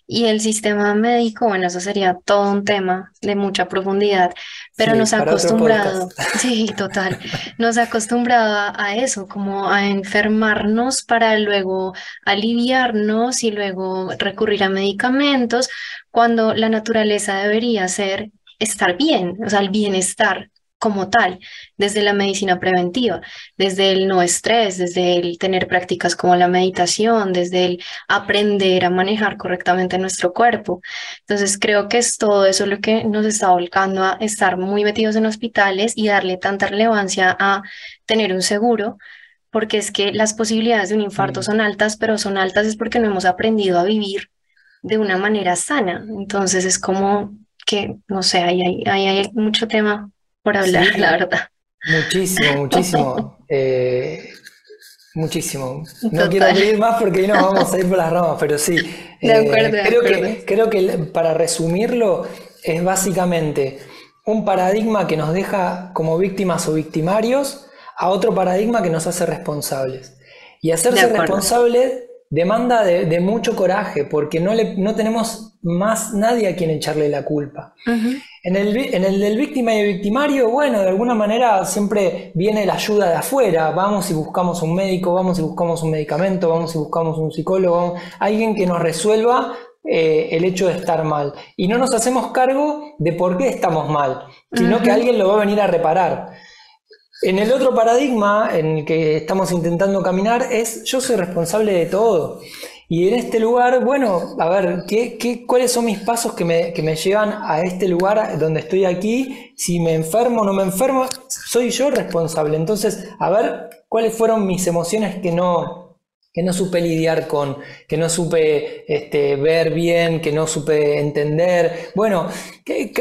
Y el sistema médico, bueno, eso sería todo un tema de mucha profundidad, pero nos ha acostumbrado, [laughs] sí, total, nos ha acostumbrado a, eso, como a enfermarnos para luego aliviarnos y luego recurrir a medicamentos, cuando la naturaleza debería ser estar bien, o sea, el bienestar como tal, desde la medicina preventiva, desde el no estrés, desde el tener prácticas como la meditación, desde el aprender a manejar correctamente nuestro cuerpo. Entonces creo que es todo eso lo que nos está volcando a estar muy metidos en hospitales y darle tanta relevancia a tener un seguro, porque es que las posibilidades de un infarto son altas, pero son altas es porque no hemos aprendido a vivir de una manera sana. Entonces es como que, no sé, hay, hay, hay mucho tema por hablar, la verdad. Muchísimo, [laughs] muchísimo. Eh, muchísimo. No quiero abrir más porque ahí nos vamos a ir por las ramas, pero sí. De acuerdo, eh, creo, Que, creo que para resumirlo es básicamente un paradigma que nos deja como víctimas o victimarios a otro paradigma que nos hace responsables. Y hacerse responsable demanda de, mucho coraje porque no, le, no tenemos más nadie a quien echarle la culpa. En el, en el del víctima y victimario, bueno, de alguna manera siempre viene la ayuda de afuera. Vamos y buscamos un médico, vamos y buscamos un medicamento, vamos y buscamos un psicólogo, alguien que nos resuelva eh, el hecho de estar mal. Y no nos hacemos cargo de por qué estamos mal, sino que alguien lo va a venir a reparar. En el otro paradigma en el que estamos intentando caminar es yo soy responsable de todo. Y en este lugar, bueno, a ver, ¿qué, qué, cuáles son mis pasos que me, que me, llevan a este lugar donde estoy aquí? Si me enfermo o no me enfermo, soy yo responsable. Entonces, a ver, ¿cuáles fueron mis emociones que no, que no supe lidiar con, que no supe este, ver bien, que no supe entender. Bueno, ¿qué,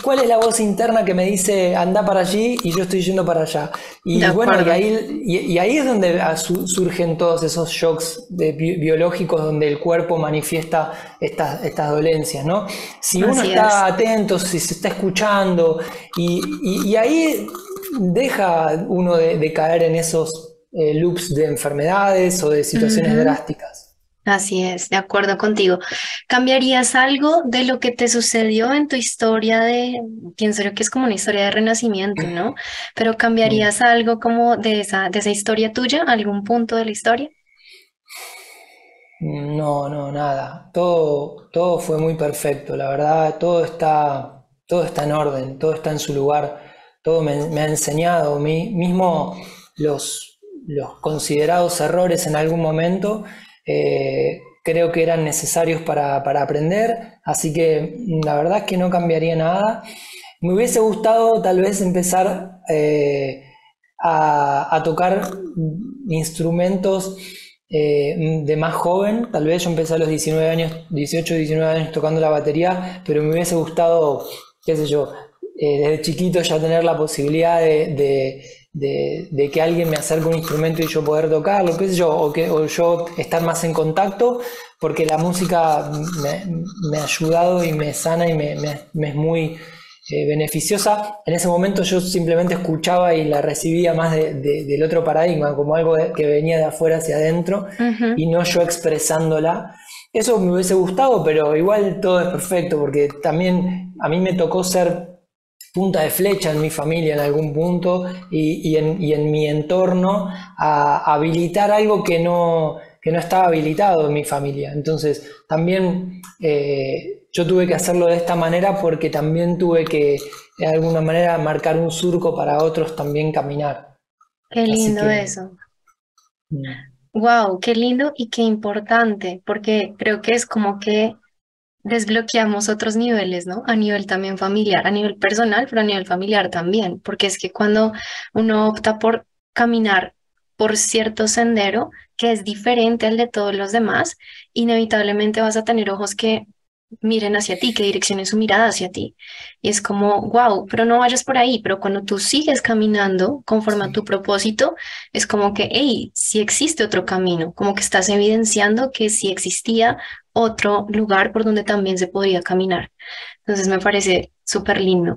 cuál es la voz interna que me dice anda para allí y yo estoy yendo para allá? Y bueno, y ahí, y, ahí, es donde surgen todos esos shocks biológicos donde el cuerpo manifiesta estas, estas dolencias, ¿no? Si uno está atento, si se está escuchando, y, ahí deja uno de caer en esos eh, loops de enfermedades o de situaciones drásticas. Así es, de acuerdo contigo. ¿Cambiarías algo de lo que te sucedió en tu historia de, pienso yo que es como una historia de renacimiento, ¿no? Pero ¿cambiarías algo como de esa, de esa historia tuya, algún punto de la historia? No, no, nada. Todo, todo fue muy perfecto, la verdad, todo está, todo está en orden, todo está en su lugar, todo me, me ha enseñado, mismo los, los considerados errores en algún momento eh, creo que eran necesarios para, aprender, así que la verdad es que no cambiaría nada. Me hubiese gustado tal vez empezar eh, a, tocar instrumentos eh, de más joven, tal vez yo empecé a los 19 años, 18, 19 años tocando la batería, pero me hubiese gustado, qué sé yo, desde chiquito ya tener la posibilidad de, que alguien me acerque un instrumento y yo poder tocarlo, qué sé yo, o, que, yo estar más en contacto, porque la música me, ha ayudado y me sana y me, es muy eh, beneficiosa. En ese momento yo simplemente escuchaba y la recibía más del otro paradigma, como algo que venía de afuera hacia adentro y no yo expresándola. Eso me hubiese gustado, pero igual todo es perfecto, porque también a mí me tocó ser punta de flecha en mi familia en algún punto y, en, mi entorno a habilitar algo que no, no estaba habilitado en mi familia. Entonces, también eh, yo tuve que hacerlo de esta manera porque también tuve que, de alguna manera, marcar un surco para otros también caminar. Qué lindo eso. Wow, mm. qué lindo y qué importante, porque creo que es como que desbloqueamos otros niveles, ¿no? A nivel también familiar, a nivel personal, pero a nivel familiar también, porque es que cuando uno opta por caminar por cierto sendero que es diferente al de todos los demás, inevitablemente vas a tener ojos que miren hacia ti, que direccionen su mirada hacia ti. Y es como, wow, pero no vayas por ahí, pero cuando tú sigues caminando conforme a tu propósito, es como que, hey, sí existe otro camino, como que estás evidenciando que sí existía otro lugar por donde también se podría caminar. Entonces me parece súper lindo.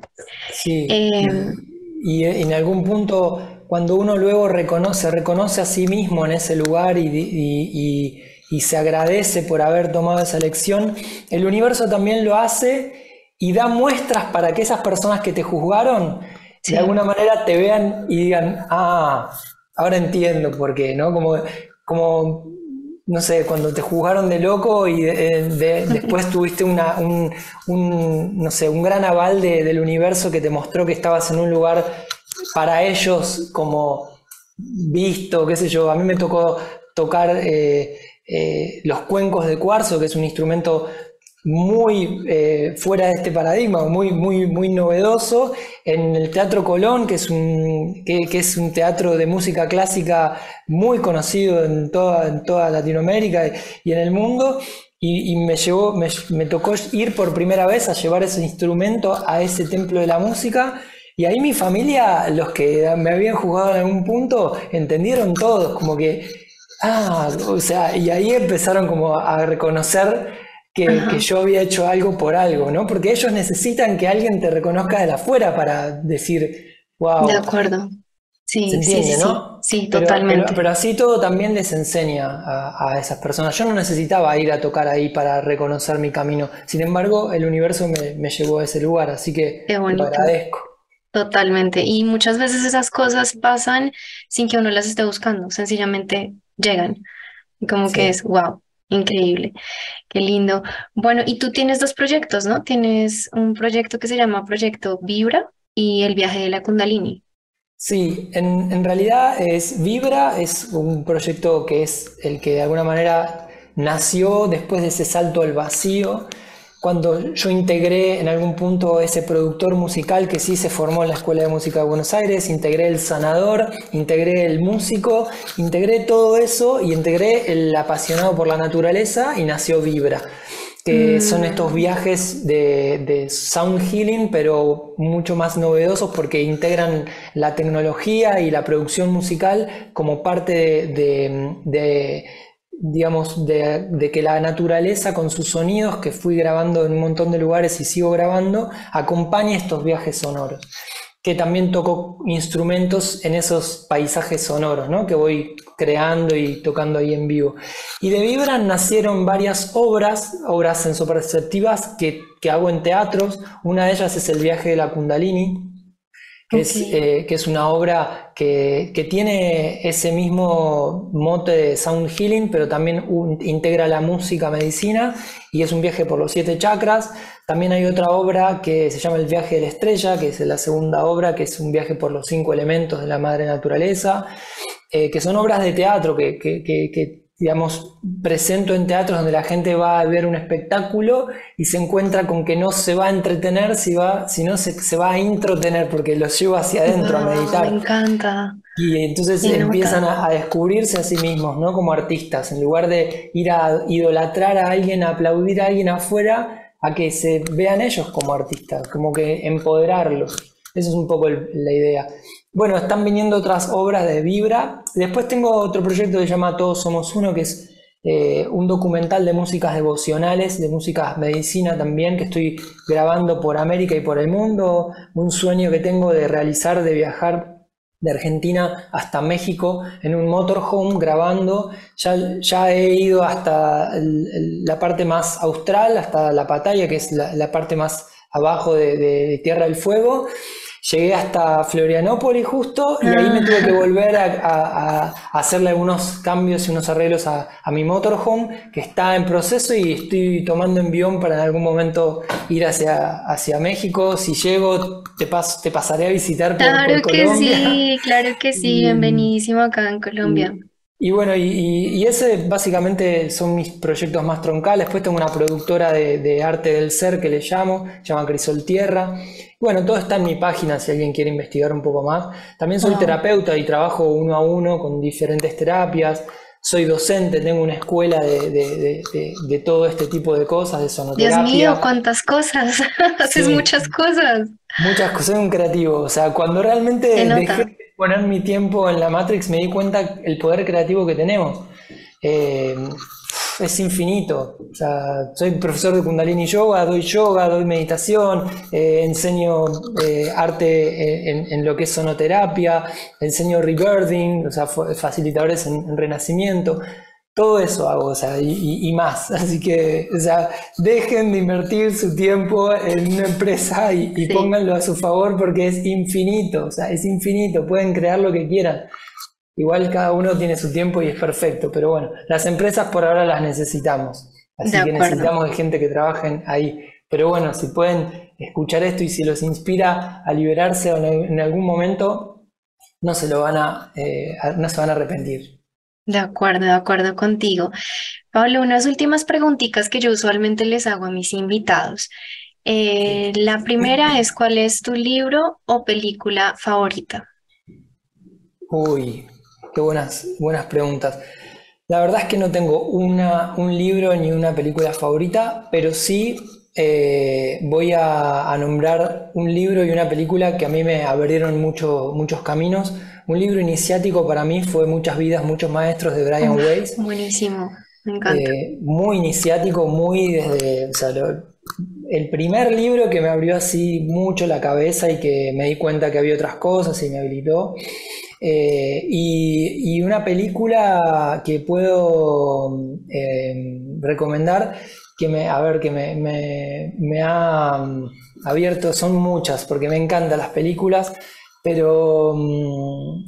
Sí. Em, y en algún punto, cuando uno luego reconoce, reconoce a sí mismo en ese lugar y, se agradece por haber tomado esa elección, el universo también lo hace y da muestras para que esas personas que te juzgaron de alguna manera te vean y digan, ah, ahora entiendo por qué, ¿no? Como, como no sé, cuando te juzgaron de loco y después [laughs] tuviste una, un, no sé, un gran aval del universo que te mostró que estabas en un lugar para ellos como visto, qué sé yo, a mí me tocó tocar eh, eh, los cuencos de cuarzo, que es un instrumento muy eh, fuera de este paradigma, muy, muy, muy novedoso, en el Teatro Colón, que es, un, que, es un teatro de música clásica muy conocido en toda, en toda Latinoamérica y en el mundo, y, me, llevó, me, me, tocó ir por primera vez a llevar ese instrumento a ese templo de la música. Y ahí mi familia, los que me habían jugado en algún punto, entendieron todos, como que, ah, o sea, y ahí empezaron como a reconocer que, yo había hecho algo por algo, ¿no? Porque ellos necesitan que alguien te reconozca de la afuera para decir, wow. De acuerdo. Sí, sí, sí, ¿no? sí, totalmente. Pero, así todo también les enseña a, esas personas. Yo no necesitaba ir a tocar ahí para reconocer mi camino. Sin embargo, el universo me, llevó a ese lugar, así que te agradezco. Totalmente. Y muchas veces esas cosas pasan sin que uno las esté buscando, sencillamente llegan. Como que es, wow, Increíble, qué lindo. Bueno, y tú tienes dos proyectos, ¿no? Tienes un proyecto que se llama Proyecto Vibra y el viaje de la Kundalini. Sí, en, en realidad es Vibra, es un proyecto que es el que de alguna manera nació después de ese salto al vacío cuando yo integré en algún punto ese productor musical que sí se formó en la Escuela de Música de Buenos Aires, integré el sanador, integré el músico, integré todo eso y integré el apasionado por la naturaleza y nació Vibra, que mm. son estos viajes de, sound healing, pero mucho más novedosos porque integran la tecnología y la producción musical como parte de digamos, de, que la naturaleza con sus sonidos que fui grabando en un montón de lugares y sigo grabando, acompañe estos viajes sonoros. Que también toco instrumentos en esos paisajes sonoros, ¿no? Que voy creando y tocando ahí en vivo. Y de Vibran nacieron varias obras, obras sensoperceptivas que, que hago en teatros. Una de ellas es El viaje de la Kundalini, que, es, eh, que es una obra que, que, tiene ese mismo mote de sound healing, pero también integra la música, medicina, y es un viaje por los siete chakras. También hay otra obra que se llama El viaje de la estrella, que es la segunda obra, que es un viaje por los cinco elementos de la madre naturaleza, eh, que son obras de teatro que, que digamos, presento en teatros donde la gente va a ver un espectáculo y se encuentra con que no se va a entretener, si va, sino se, se va a introtener porque los lleva hacia adentro a meditar. Me encanta. Y entonces empiezan a, descubrirse a sí mismos, ¿no? Como artistas, en lugar de ir a idolatrar a alguien, a aplaudir a alguien afuera, a que se vean ellos como artistas, como que empoderarlos. Esa es un poco la idea. Bueno, están viniendo otras obras de Vibra. Después tengo otro proyecto que se llama Todos Somos Uno, que es eh, un documental de músicas devocionales, de música medicina también, que estoy grabando por América y por el mundo. Un sueño que tengo de realizar, de viajar de Argentina hasta México en un motorhome grabando. Ya, ya he ido hasta la parte más austral, hasta la Pataya, que es la, parte más abajo de Tierra del Fuego. Llegué hasta Florianópolis justo y ahí me tuve que volver a, hacerle algunos cambios y unos arreglos a, mi motorhome que está en proceso y estoy tomando envión para en algún momento ir hacia, hacia México. Si llego, te, te pasaré a visitar por, claro que sí, claro que sí, bienvenidísimo acá en Colombia. Y bueno, y, ese básicamente son mis proyectos más troncales. Después tengo una productora de, arte del ser que le llamo, se llama Crisol Tierra. Bueno, todo está en mi página si alguien quiere investigar un poco más. También soy terapeuta y trabajo uno a uno con diferentes terapias. Soy docente, tengo una escuela de, todo este tipo de cosas, de sonoterapia. Dios mío, cuántas cosas. [laughs] Haces muchas cosas. Muchas cosas, soy un creativo. O sea, cuando realmente dejé poner mi tiempo en la Matrix me di cuenta el poder creativo que tenemos. Eh, es infinito. O sea, soy profesor de Kundalini Yoga, doy yoga, doy meditación, eh, enseño eh, arte en, lo que es sonoterapia, enseño rebirthing, o sea, facilitadores en, renacimiento. Todo eso hago, o sea, y, más. [laughs] Así que, o sea, dejen de invertir su tiempo en una empresa y, pónganlo a su favor porque es infinito, o sea, es infinito. Pueden crear lo que quieran. Igual cada uno tiene su tiempo y es perfecto, pero bueno, las empresas por ahora las necesitamos. Así que necesitamos de gente que trabajen ahí. Pero bueno, si pueden escuchar esto y si los inspira a liberarse en algún momento, no se lo van a, eh, no se van a arrepentir. De acuerdo, de acuerdo contigo. Pablo, unas últimas preguntitas que yo usualmente les hago a mis invitados. Eh, la primera es, ¿cuál es tu libro o película favorita? Uy, Qué buenas, buenas preguntas. La verdad es que no tengo una, un libro ni una película favorita, pero sí eh, voy a, nombrar un libro y una película que a mí me abrieron mucho, muchos caminos. Un libro iniciático para mí fue Muchas vidas, muchos maestros de Brian Weiss. Buenísimo, me encanta. Eh, muy iniciático, muy desde... el primer libro que me abrió así mucho la cabeza y que me di cuenta que había otras cosas y me habilitó. Eh, y, una película que puedo eh, recomendar, que me, a ver, que me, ha mm, abierto, son muchas, porque me encantan las películas, pero um,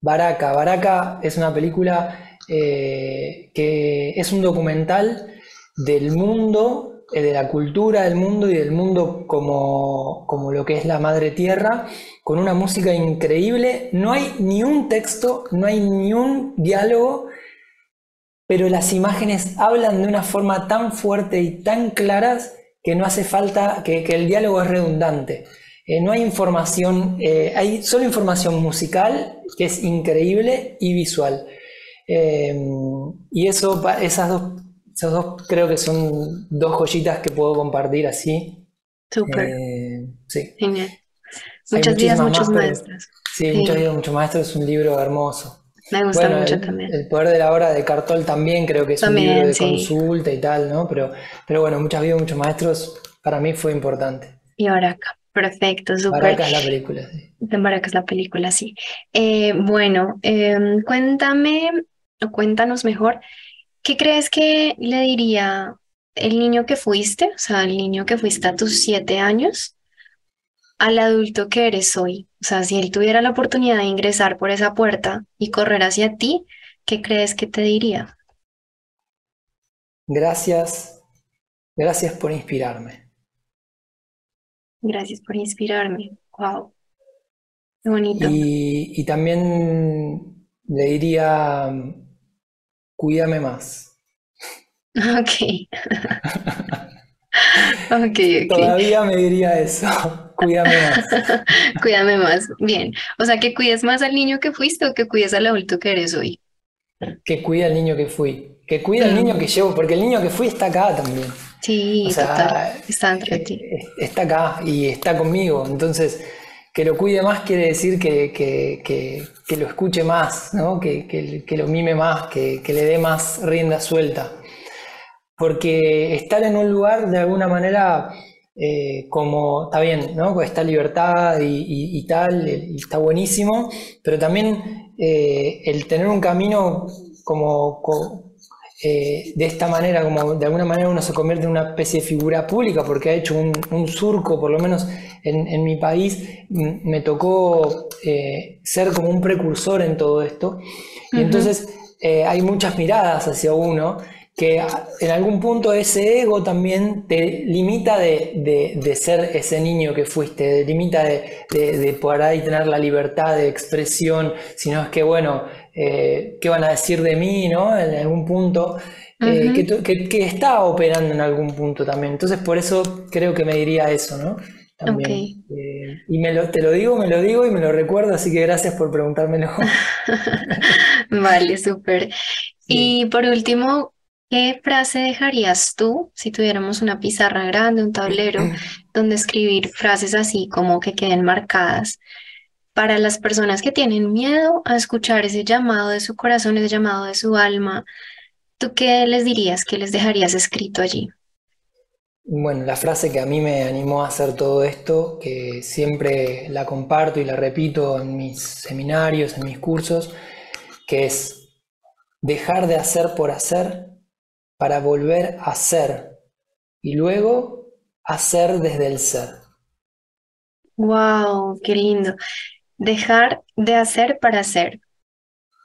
Baraka, Baraka es una película eh, que es un documental del mundo eh, de la cultura del mundo y del mundo como, como, lo que es la madre tierra, con una música increíble. No hay ni un texto, no hay ni un diálogo, pero las imágenes hablan de una forma tan fuerte y tan claras que no hace falta, que, el diálogo es redundante. Eh, no hay información, eh, hay solo información musical, que es increíble, y visual. y eso, esas dos esos dos creo que son dos joyitas que puedo compartir así. Súper. Eh, sí. Genial. Muchas vidas, muchos maestros. Sí, muchas vidas, muchos maestros es un libro hermoso. Me gusta mucho también. El poder de la hora de Cartol también creo que es un libro de consulta y tal, ¿no? Pero, pero bueno, muchas vidas, muchos maestros para mí fue importante. Y ahora acá. Perfecto, súper. Baraka es la película, sí. Baraka es la película, sí. Eh, bueno, em, cuéntame, o cuéntanos mejor, ¿Qué crees que le diría el niño que fuiste, o sea, el niño que fuiste a tus siete años, al adulto que eres hoy? O sea, si él tuviera la oportunidad de ingresar por esa puerta y correr hacia ti, ¿qué crees que te diría? Gracias, gracias por inspirarme. Gracias por inspirarme. Wow. Qué bonito. Y, y también le diría cuídame más. [laughs] Ok. [laughs] ok, ok. Todavía me diría eso. [laughs] Cuídame más. Cuídame más. Bien. O sea, que cuides más al niño que fuiste o que cuides al adulto que eres hoy. Que cuide al niño que fui. Que cuide al niño que llevo, porque el niño que fui está acá también. Sí, total. Está entre eh, ti. Está acá y está conmigo. Entonces, que lo cuide más quiere decir que, lo escuche más, que, lo mime más, que, le dé más rienda suelta. Porque estar en un lugar de alguna manera eh, como, está bien, ¿no? está libertad y, tal, y está buenísimo, pero también eh, el tener un camino como, eh, de esta manera, como de alguna manera uno se convierte en una especie de figura pública porque ha hecho un, surco, por lo menos en, mi país, me tocó eh, ser como un precursor en todo esto. Y entonces eh, hay muchas miradas hacia uno que en algún punto ese ego también te limita de, ser ese niño que fuiste, te limita de, de, poder ahí tener la libertad de expresión, sino es que, bueno, eh, qué van a decir de mí, ¿no? En algún punto, eh, que, está operando en algún punto también. Entonces, por eso creo que me diría eso, ¿no? También. Eh, y me lo, te lo digo, me lo digo y me lo recuerdo, así que gracias por preguntármelo. [laughs] vale, súper. Y por último, ¿qué frase dejarías tú si tuviéramos una pizarra grande, un tablero, [clears throat] donde escribir frases así como que queden marcadas? Para las personas que tienen miedo a escuchar ese llamado de su corazón, ese llamado de su alma, ¿Tú qué les dirías? ¿Qué les dejarías escrito allí? Bueno, la frase que a mí me animó a hacer todo esto, que siempre la comparto y la repito en mis seminarios, en mis cursos, que es dejar de hacer por hacer para volver a ser y luego hacer desde el ser. Wow, qué lindo. Dejar de hacer para hacer.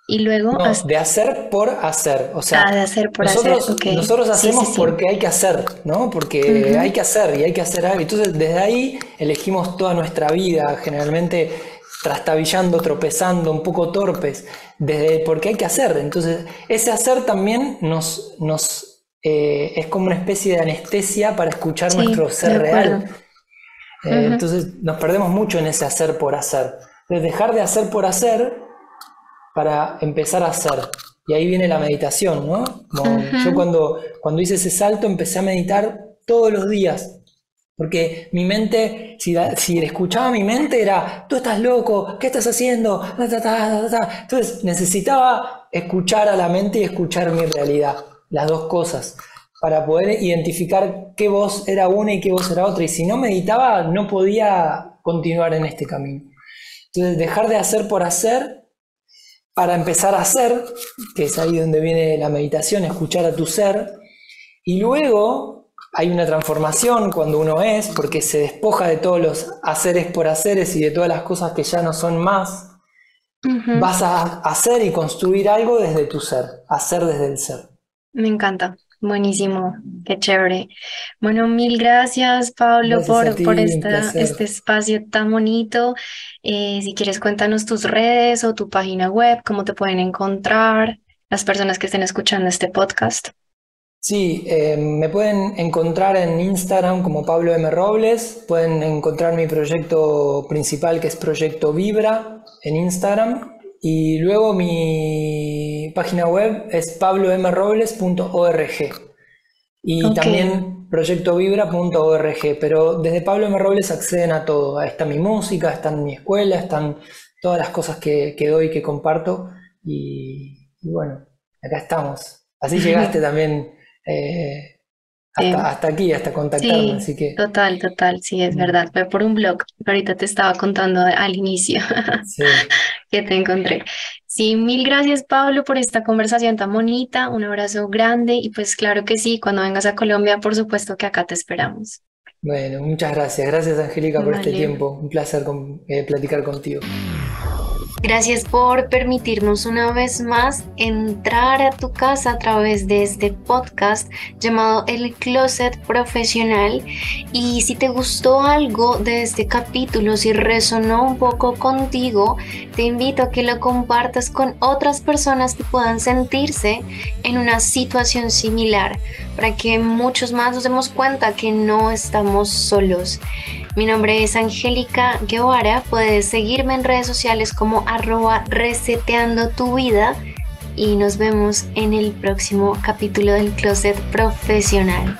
Y luego... No, de hacer por hacer. O sea, ah, de hacer por nosotros, hacer. nosotros hacemos porque hay que hacer, ¿no? Porque hay que hacer y hay que hacer algo. Entonces, desde ahí elegimos toda nuestra vida, generalmente trastabillando, tropezando, un poco torpes, desde porque hay que hacer. Entonces, ese hacer también nos, nos eh, es como una especie de anestesia para escuchar nuestro ser real. Eh, entonces, nos perdemos mucho en ese hacer por hacer. De dejar de hacer por hacer para empezar a hacer. Y ahí viene la meditación, ¿no? Yo cuando, cuando hice ese salto empecé a meditar todos los días. Porque mi mente, si, si escuchaba mi mente era, tú estás loco, ¿qué estás haciendo? Entonces necesitaba escuchar a la mente y escuchar mi realidad, las dos cosas, para poder identificar qué voz era una y qué voz era otra. Y si no meditaba, no podía continuar en este camino. Entonces dejar de hacer por hacer para empezar a hacer, que es ahí donde viene la meditación, escuchar a tu ser, y luego hay una transformación cuando uno es, porque se despoja de todos los haceres por haceres y de todas las cosas que ya no son más, vas a hacer y construir algo desde tu ser, hacer desde el ser. Me encanta. Buenísimo, qué chévere. Bueno, mil gracias, Pablo, por, por este espacio tan bonito. Eh, si quieres, cuéntanos tus redes o tu página web, cómo te pueden encontrar las personas que estén escuchando este podcast. Sí, eh, me pueden encontrar en Instagram como Pablo M. Robles, pueden encontrar mi proyecto principal que es Proyecto Vibra en Instagram y luego mi página web es pablomrobles.org y también proyectovibra.org, pero desde Pablo M. Robles acceden a todo. Ahí está mi música, está en mi escuela, están todas las cosas que, que doy, que comparto y, bueno, acá estamos. Así [laughs] llegaste también eh, hasta, aquí, hasta contactarme, así que... Total, total, sí, es mm. verdad. Fue por un blog, ahorita te estaba contando al inicio [laughs] que te encontré. Sí, mil gracias Pablo por esta conversación tan bonita, un abrazo grande y pues claro que sí, cuando vengas a Colombia, por supuesto que acá te esperamos. Bueno, muchas gracias. Gracias Angélica por este tiempo. Un placer eh, platicar contigo. Gracias por permitirnos una vez más entrar a tu casa a través de este podcast llamado El Closet Profesional. Y si te gustó algo de este capítulo, si resonó un poco contigo, te invito a que lo compartas con otras personas que puedan sentirse en una situación similar, para que muchos más nos demos cuenta que no estamos solos. Mi nombre es Angélica Guevara. Puedes seguirme en redes sociales como arroba reseteando tu vida y nos vemos en el próximo capítulo del Closet Profesional.